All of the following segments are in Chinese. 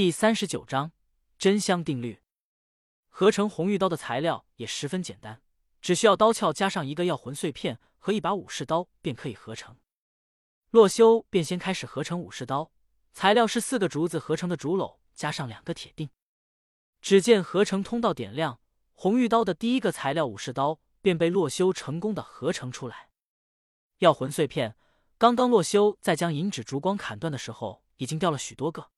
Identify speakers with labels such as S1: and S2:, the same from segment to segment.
S1: 第三十九章真香定律。合成红玉刀的材料也十分简单，只需要刀鞘加上一个药魂碎片和一把武士刀便可以合成。洛修便先开始合成武士刀，材料是四个竹子合成的竹篓，加上两个铁锭。只见合成通道点亮，红玉刀的第一个材料武士刀便被洛修成功的合成出来。药魂碎片，刚刚洛修在将银纸烛光砍断的时候，已经掉了许多个。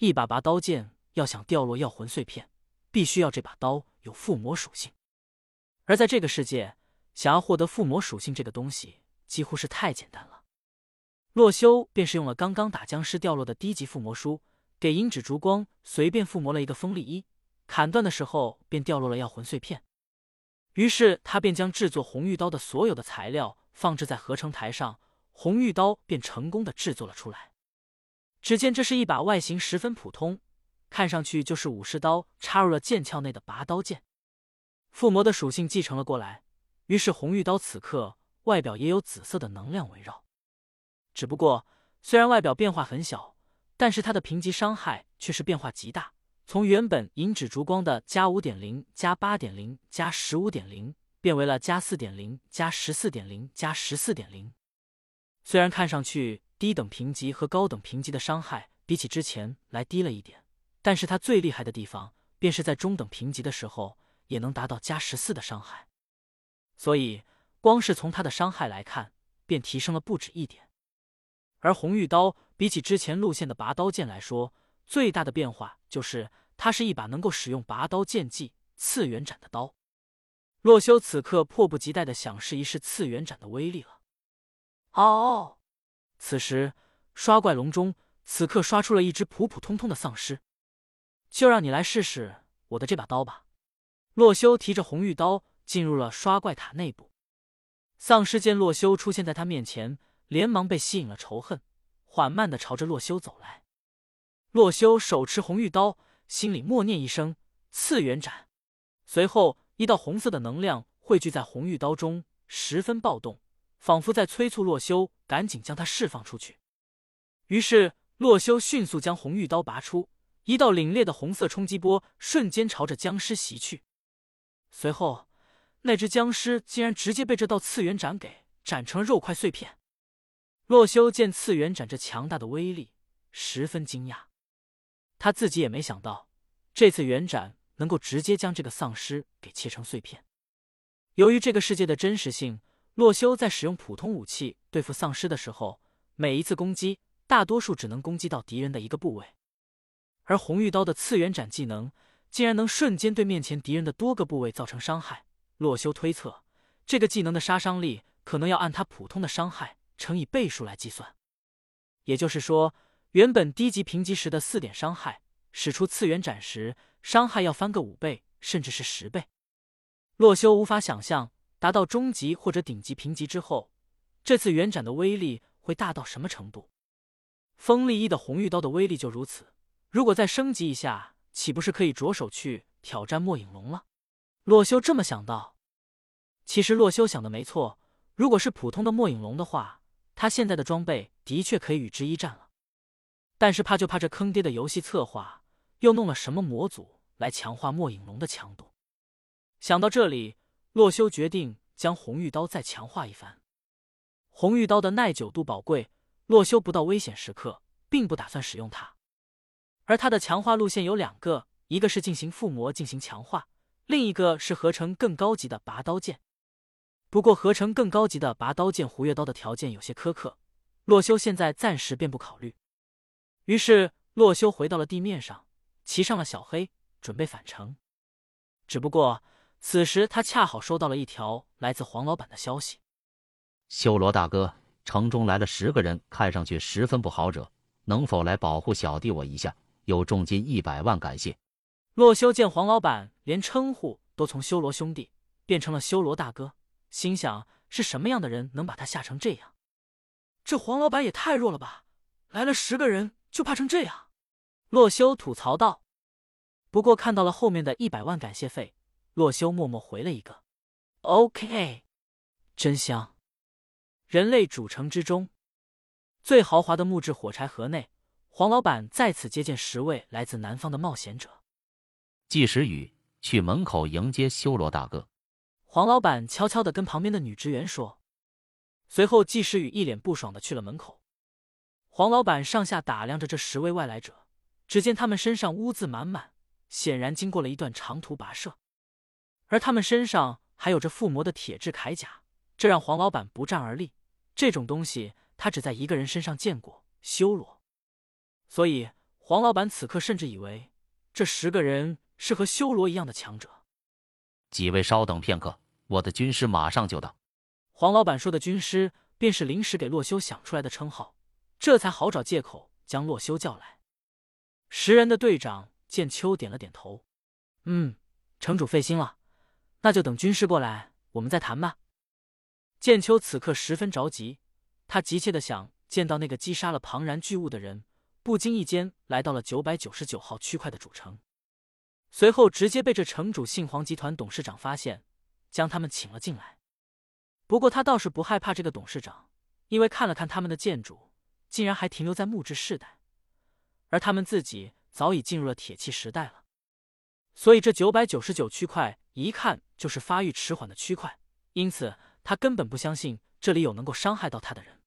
S1: 一把拔刀剑要想掉落药魂碎片，必须要这把刀有附魔属性。而在这个世界，想要获得附魔属性这个东西，几乎是太简单了。洛修便是用了刚刚打僵尸掉落的低级附魔书，给银指烛光随便附魔了一个锋利一，砍断的时候便掉落了药魂碎片。于是他便将制作红玉刀的所有的材料放置在合成台上，红玉刀便成功的制作了出来。只见这是一把外形十分普通，看上去就是武士刀插入了剑鞘内的拔刀剑。附魔的属性继承了过来，于是红玉刀此刻外表也有紫色的能量围绕。只不过虽然外表变化很小，但是它的评级伤害却是变化极大，从原本银指烛光的加五点零、加八点零、加十五点零，变为了加四点零、加十四点零、加十四点零。虽然看上去。低等评级和高等评级的伤害比起之前来低了一点，但是它最厉害的地方便是在中等评级的时候也能达到加十四的伤害，所以光是从它的伤害来看，便提升了不止一点。而红玉刀比起之前路线的拔刀剑来说，最大的变化就是它是一把能够使用拔刀剑技次元斩的刀。洛修此刻迫不及待的想试一试次元斩的威力了。哦。此时，刷怪笼中此刻刷出了一只普普通通的丧尸，就让你来试试我的这把刀吧。洛修提着红玉刀进入了刷怪塔内部，丧尸见洛修出现在他面前，连忙被吸引了仇恨，缓慢的朝着洛修走来。洛修手持红玉刀，心里默念一声“次元斩”，随后一道红色的能量汇聚在红玉刀中，十分暴动。仿佛在催促洛修赶紧将它释放出去。于是洛修迅速将红玉刀拔出，一道凛冽的红色冲击波瞬间朝着僵尸袭去。随后，那只僵尸竟然直接被这道次元斩给斩成了肉块碎片。洛修见次元斩这强大的威力，十分惊讶。他自己也没想到，这次元斩能够直接将这个丧尸给切成碎片。由于这个世界的真实性。洛修在使用普通武器对付丧尸的时候，每一次攻击大多数只能攻击到敌人的一个部位，而红玉刀的次元斩技能竟然能瞬间对面前敌人的多个部位造成伤害。洛修推测，这个技能的杀伤力可能要按他普通的伤害乘以倍数来计算，也就是说，原本低级评级时的四点伤害，使出次元斩时伤害要翻个五倍，甚至是十倍。洛修无法想象。达到中级或者顶级评级之后，这次元斩的威力会大到什么程度？锋利一的红玉刀的威力就如此，如果再升级一下，岂不是可以着手去挑战末影龙了？洛修这么想到。其实洛修想的没错，如果是普通的末影龙的话，他现在的装备的确可以与之一战了。但是怕就怕这坑爹的游戏策划又弄了什么模组来强化末影龙的强度。想到这里。洛修决定将红玉刀再强化一番。红玉刀的耐久度宝贵，洛修不到危险时刻并不打算使用它。而它的强化路线有两个，一个是进行附魔进行强化，另一个是合成更高级的拔刀剑。不过合成更高级的拔刀剑胡月刀的条件有些苛刻，洛修现在暂时便不考虑。于是洛修回到了地面上，骑上了小黑，准备返程。只不过。此时，他恰好收到了一条来自黄老板的消息：“
S2: 修罗大哥，城中来了十个人，看上去十分不好惹，能否来保护小弟我一下？有重金一百万，感谢。”
S1: 洛修见黄老板连称呼都从修罗兄弟变成了修罗大哥，心想：是什么样的人能把他吓成这样？这黄老板也太弱了吧！来了十个人就怕成这样？洛修吐槽道。不过看到了后面的一百万感谢费。洛修默默回了一个 “OK”，真香。人类主城之中，最豪华的木质火柴盒内，黄老板再次接见十位来自南方的冒险者。
S2: 季时雨去门口迎接修罗大哥。
S1: 黄老板悄悄的跟旁边的女职员说。随后，季时雨一脸不爽的去了门口。黄老板上下打量着这十位外来者，只见他们身上污渍满满，显然经过了一段长途跋涉，而他们身上还有着附魔的铁质铠甲，这让黄老板不战而立。这种东西他只在一个人身上见过——修罗。所以，黄老板此刻甚至以为这十个人是和修罗一样的强者。
S2: 几位稍等片刻，我的军师马上就到。
S1: 黄老板说的“军师”便是临时给洛修想出来的称号，这才好找借口将洛修叫来。十人的队长见秋点了点头：“嗯，城主费心了，那就等军师过来，我们再谈吧。”剑秋此刻十分着急，他急切的想见到那个击杀了庞然巨物的人，不经意间来到了九百九十九号区块的主城，随后直接被这城主信黄集团董事长发现，将他们请了进来。不过他倒是不害怕这个董事长，因为看了看他们的建筑，竟然还停留在木质世代，而他们自己早已进入了铁器时代了。所以这九百九十九区块一看就是发育迟缓的区块，因此他根本不相信这里有能够伤害到他的人。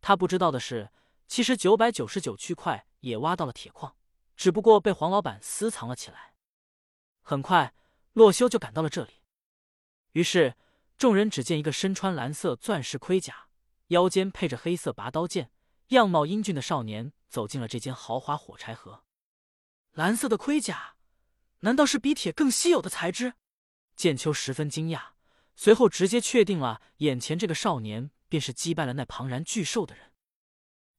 S1: 他不知道的是，其实九百九十九区块也挖到了铁矿，只不过被黄老板私藏了起来。很快，洛修就赶到了这里，于是。众人只见一个身穿蓝色钻石盔甲、腰间配着黑色拔刀剑、样貌英俊的少年走进了这间豪华火柴盒。蓝色的盔甲，难道是比铁更稀有的材质？剑秋十分惊讶，随后直接确定了眼前这个少年便是击败了那庞然巨兽的人。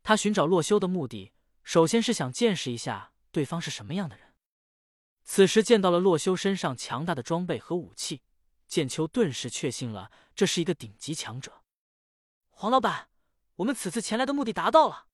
S1: 他寻找洛修的目的，首先是想见识一下对方是什么样的人。此时见到了洛修身上强大的装备和武器。剑秋顿时确信了，这是一个顶级强者。黄老板，我们此次前来的目的达到了。